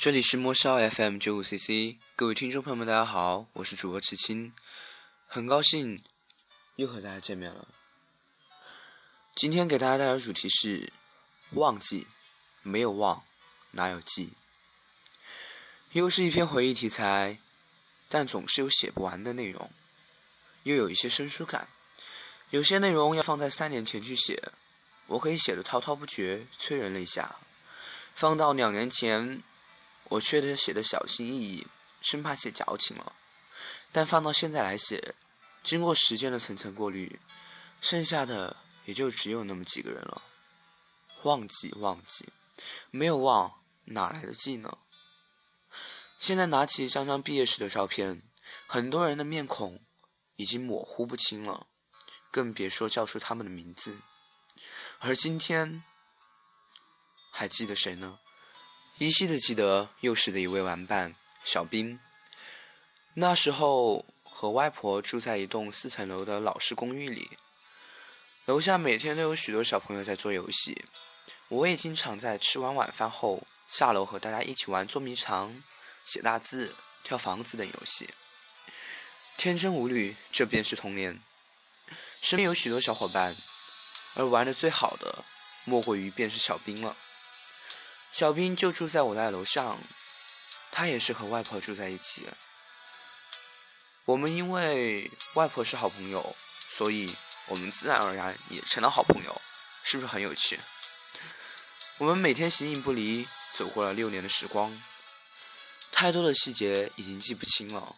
这里是莫少 FM 九五 CC，各位听众朋友们，大家好，我是主播池青，很高兴又和大家见面了。今天给大家带来的主题是忘记，没有忘，哪有记？又是一篇回忆题材，但总是有写不完的内容，又有一些生疏感。有些内容要放在三年前去写，我可以写的滔滔不绝，催人泪下；放到两年前。我确实写的小心翼翼，生怕写矫情了。但放到现在来写，经过时间的层层过滤，剩下的也就只有那么几个人了。忘记，忘记，没有忘，哪来的记呢？现在拿起一张张毕业时的照片，很多人的面孔已经模糊不清了，更别说叫出他们的名字。而今天，还记得谁呢？依稀的记得幼时的一位玩伴小兵，那时候和外婆住在一栋四层楼的老式公寓里，楼下每天都有许多小朋友在做游戏，我也经常在吃完晚饭后下楼和大家一起玩捉迷藏、写大字、跳房子等游戏，天真无虑，这便是童年。身边有许多小伙伴，而玩的最好的莫过于便是小兵了。小兵就住在我家楼上，他也是和外婆住在一起。我们因为外婆是好朋友，所以我们自然而然也成了好朋友，是不是很有趣？我们每天形影不离，走过了六年的时光，太多的细节已经记不清了，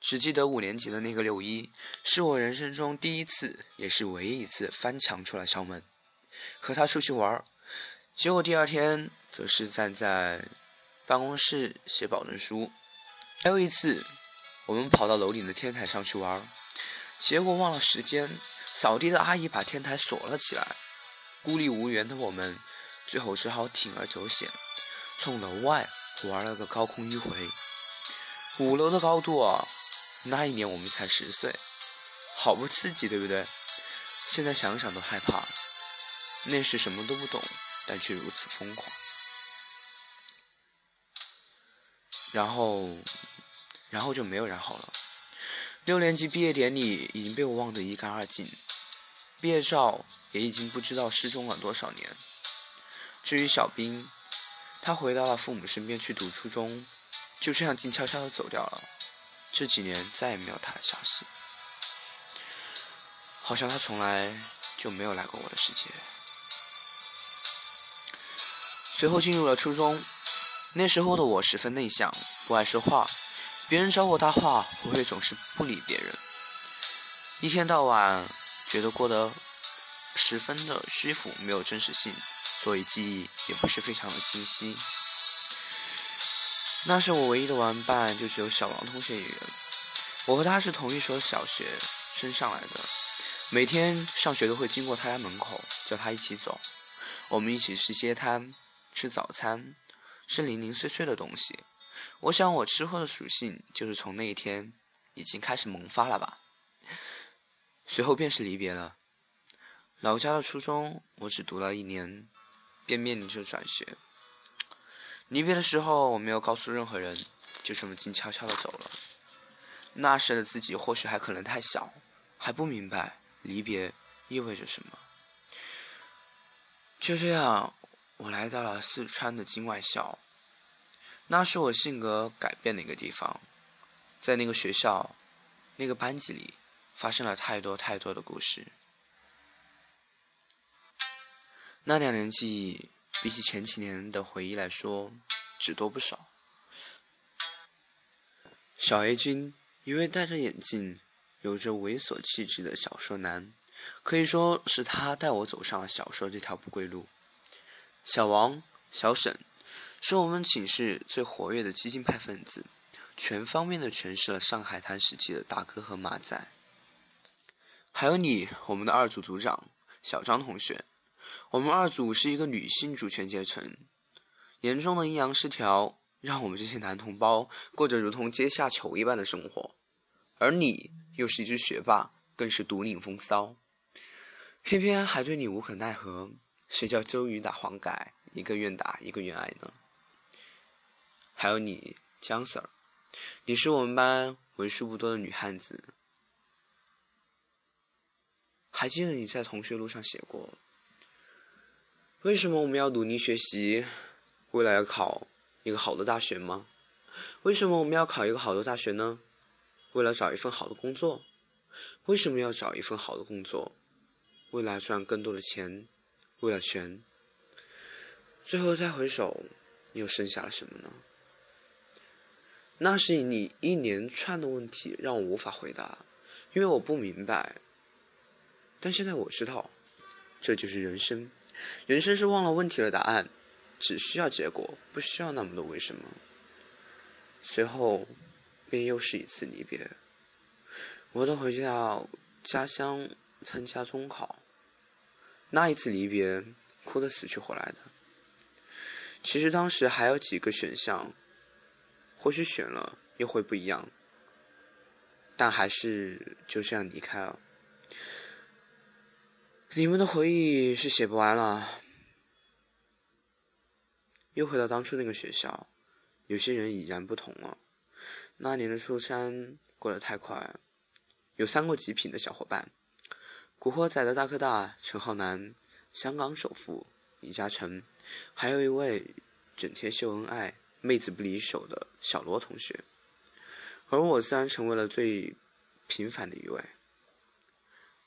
只记得五年级的那个六一，是我人生中第一次，也是唯一一次翻墙出来校门，和他出去玩儿。结果第二天，则是站在办公室写保证书。还有一次，我们跑到楼顶的天台上去玩，结果忘了时间，扫地的阿姨把天台锁了起来。孤立无援的我们，最后只好铤而走险，从楼外玩了个高空迂回。五楼的高度啊！那一年我们才十岁，好不刺激，对不对？现在想想都害怕。那时什么都不懂。但却如此疯狂，然后，然后就没有然后了。六年级毕业典礼已经被我忘得一干二净，毕业照也已经不知道失踪了多少年。至于小兵，他回到了父母身边去读初中，就这样静悄悄的走掉了。这几年再也没有他的消息，好像他从来就没有来过我的世界。随后进入了初中，那时候的我十分内向，不爱说话。别人找我搭话，我会总是不理别人。一天到晚觉得过得十分的虚浮，没有真实性，所以记忆也不是非常的清晰。那是我唯一的玩伴，就只有小王同学一人。我和他是同一所小学升上来的，每天上学都会经过他家门口，叫他一起走，我们一起吃街摊。吃早餐，是零零碎碎的东西。我想，我吃货的属性就是从那一天已经开始萌发了吧。随后便是离别了。老家的初中，我只读了一年，便面临着转学。离别的时候，我没有告诉任何人，就这么静悄悄的走了。那时的自己或许还可能太小，还不明白离别意味着什么。就这样。我来到了四川的京外校，那是我性格改变的一个地方。在那个学校，那个班级里，发生了太多太多的故事。那两年记忆，比起前几年的回忆来说，只多不少。小 A 君，一位戴着眼镜、有着猥琐气质的小说男，可以说是他带我走上了小说这条不归路。小王、小沈是我们寝室最活跃的激进派分子，全方面的诠释了上海滩时期的大哥和马仔。还有你，我们的二组组长小张同学。我们二组是一个女性主权阶层，严重的阴阳失调让我们这些男同胞过着如同阶下囚一般的生活，而你又是一只学霸，更是独领风骚，偏偏还对你无可奈何。谁叫周瑜打黄盖，一个愿打一个愿挨呢？还有你江 Sir，你是我们班为数不多的女汉子。还记得你在同学录上写过，为什么我们要努力学习，为了要考一个好的大学吗？为什么我们要考一个好的大学呢？为了找一份好的工作。为什么要找一份好的工作？为了赚更多的钱，为了权。最后再回首，又剩下了什么呢？那是你一连串的问题让我无法回答，因为我不明白。但现在我知道，这就是人生。人生是忘了问题的答案，只需要结果，不需要那么多为什么。随后，便又是一次离别。我都回到家乡参加中考，那一次离别，哭得死去活来的。其实当时还有几个选项，或许选了又会不一样，但还是就这样离开了。你们的回忆是写不完了。又回到当初那个学校，有些人已然不同了。那年的初三过得太快，有三个极品的小伙伴：古惑仔的大哥大陈浩南、香港首富李嘉诚，还有一位整天秀恩爱、妹子不离手的小罗同学。而我自然成为了最平凡的一位。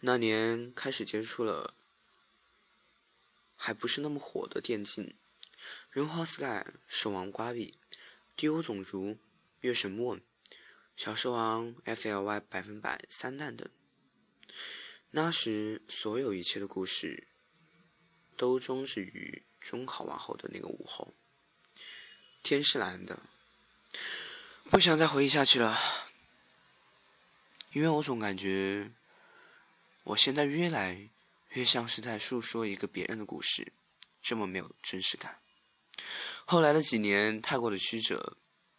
那年开始接触了，还不是那么火的电竞，人皇 Sky、兽王瓜比、第五种族、月神梦、小狮王 FLY 百分百三弹等。那时所有一切的故事，都终止于中考完后的那个午后。天是蓝的，不想再回忆下去了，因为我总感觉。我现在越来越像是在诉说一个别人的故事，这么没有真实感。后来的几年太过的曲折，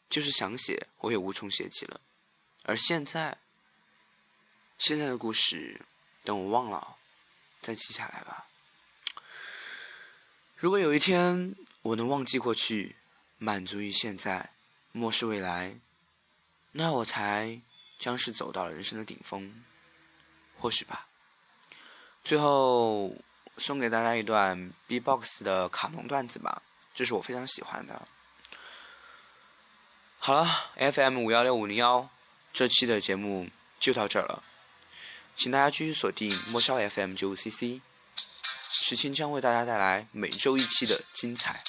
就是想写我也无从写起了。而现在，现在的故事，等我忘了，再记下来吧。如果有一天我能忘记过去，满足于现在，漠视未来，那我才将是走到了人生的顶峰，或许吧。最后送给大家一段 B-box 的卡农段子吧，这是我非常喜欢的。好了，FM 五幺六五零幺，这期的节目就到这儿了，请大家继续锁定莫笑 FM 九五 CC，时青将为大家带来每周一期的精彩。